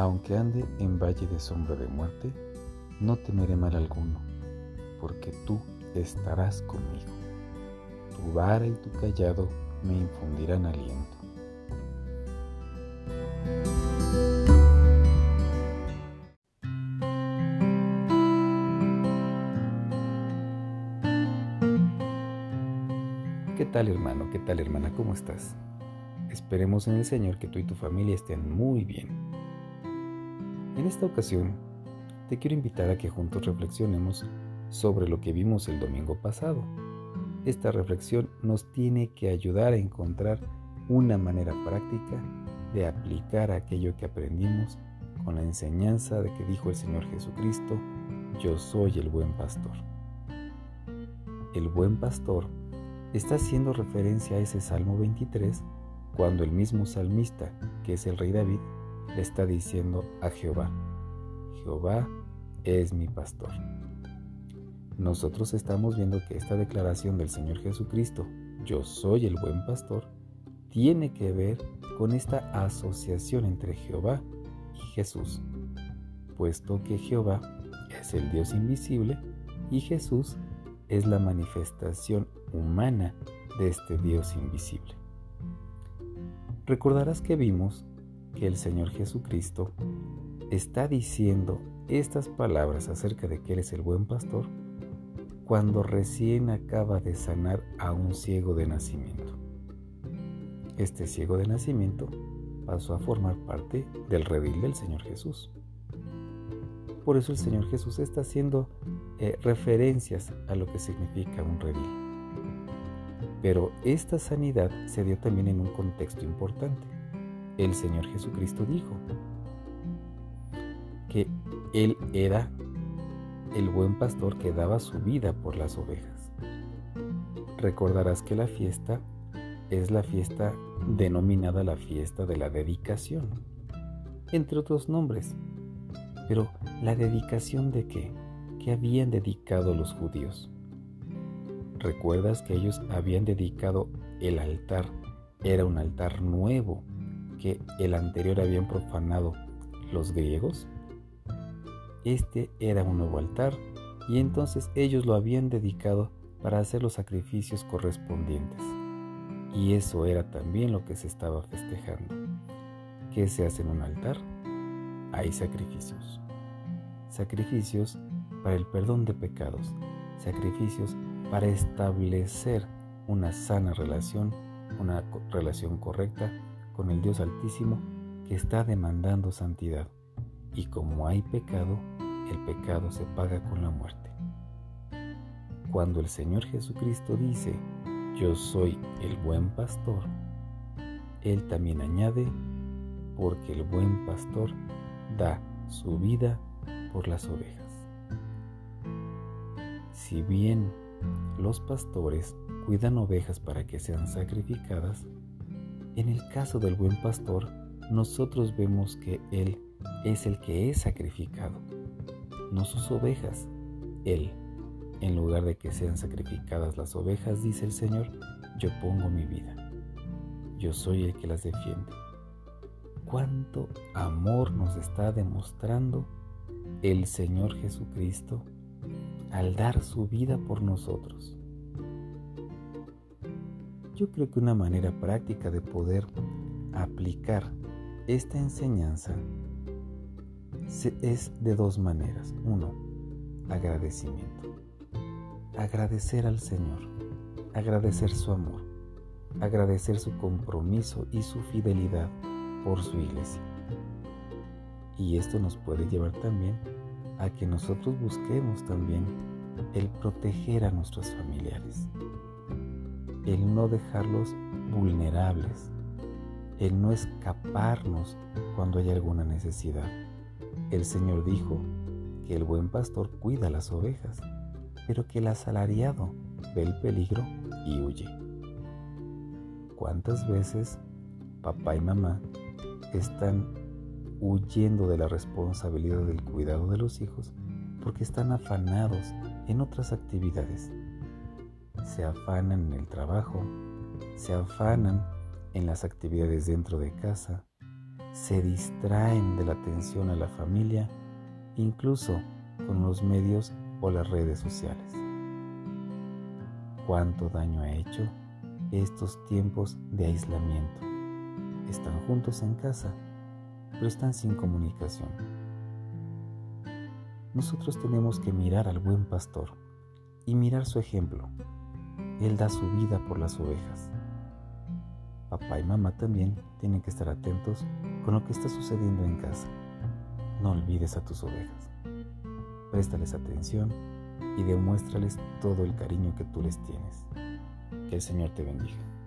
Aunque ande en valle de sombra de muerte, no temeré mal alguno, porque tú estarás conmigo. Tu vara y tu callado me infundirán aliento. ¿Qué tal hermano? ¿Qué tal hermana? ¿Cómo estás? Esperemos en el Señor que tú y tu familia estén muy bien. En esta ocasión, te quiero invitar a que juntos reflexionemos sobre lo que vimos el domingo pasado. Esta reflexión nos tiene que ayudar a encontrar una manera práctica de aplicar aquello que aprendimos con la enseñanza de que dijo el Señor Jesucristo, yo soy el buen pastor. El buen pastor está haciendo referencia a ese Salmo 23 cuando el mismo salmista, que es el rey David, le está diciendo a Jehová, Jehová es mi pastor. Nosotros estamos viendo que esta declaración del Señor Jesucristo, yo soy el buen pastor, tiene que ver con esta asociación entre Jehová y Jesús, puesto que Jehová es el Dios invisible y Jesús es la manifestación humana de este Dios invisible. Recordarás que vimos que el Señor Jesucristo está diciendo estas palabras acerca de que Él es el buen pastor cuando recién acaba de sanar a un ciego de nacimiento. Este ciego de nacimiento pasó a formar parte del redil del Señor Jesús. Por eso el Señor Jesús está haciendo eh, referencias a lo que significa un redil. Pero esta sanidad se dio también en un contexto importante. El Señor Jesucristo dijo que Él era el buen pastor que daba su vida por las ovejas. Recordarás que la fiesta es la fiesta denominada la fiesta de la dedicación, entre otros nombres. Pero, ¿la dedicación de qué? ¿Qué habían dedicado los judíos? ¿Recuerdas que ellos habían dedicado el altar? Era un altar nuevo que el anterior habían profanado los griegos. Este era un nuevo altar y entonces ellos lo habían dedicado para hacer los sacrificios correspondientes. Y eso era también lo que se estaba festejando. ¿Qué se hace en un altar? Hay sacrificios. Sacrificios para el perdón de pecados. Sacrificios para establecer una sana relación, una relación correcta con el Dios Altísimo que está demandando santidad. Y como hay pecado, el pecado se paga con la muerte. Cuando el Señor Jesucristo dice, yo soy el buen pastor, Él también añade, porque el buen pastor da su vida por las ovejas. Si bien los pastores cuidan ovejas para que sean sacrificadas, en el caso del buen pastor, nosotros vemos que Él es el que es sacrificado, no sus ovejas. Él, en lugar de que sean sacrificadas las ovejas, dice el Señor, yo pongo mi vida. Yo soy el que las defiende. Cuánto amor nos está demostrando el Señor Jesucristo al dar su vida por nosotros. Yo creo que una manera práctica de poder aplicar esta enseñanza es de dos maneras. Uno, agradecimiento. Agradecer al Señor, agradecer su amor, agradecer su compromiso y su fidelidad por su iglesia. Y esto nos puede llevar también a que nosotros busquemos también el proteger a nuestros familiares, el no dejarlos vulnerables, el no escaparnos cuando hay alguna necesidad. El Señor dijo que el buen pastor cuida las ovejas, pero que el asalariado ve el peligro y huye. ¿Cuántas veces papá y mamá están huyendo de la responsabilidad del cuidado de los hijos porque están afanados en otras actividades. Se afanan en el trabajo, se afanan en las actividades dentro de casa, se distraen de la atención a la familia, incluso con los medios o las redes sociales. ¿Cuánto daño ha hecho estos tiempos de aislamiento? Están juntos en casa, pero están sin comunicación. Nosotros tenemos que mirar al buen pastor y mirar su ejemplo. Él da su vida por las ovejas. Papá y mamá también tienen que estar atentos con lo que está sucediendo en casa. No olvides a tus ovejas. Préstales atención y demuéstrales todo el cariño que tú les tienes. Que el Señor te bendiga.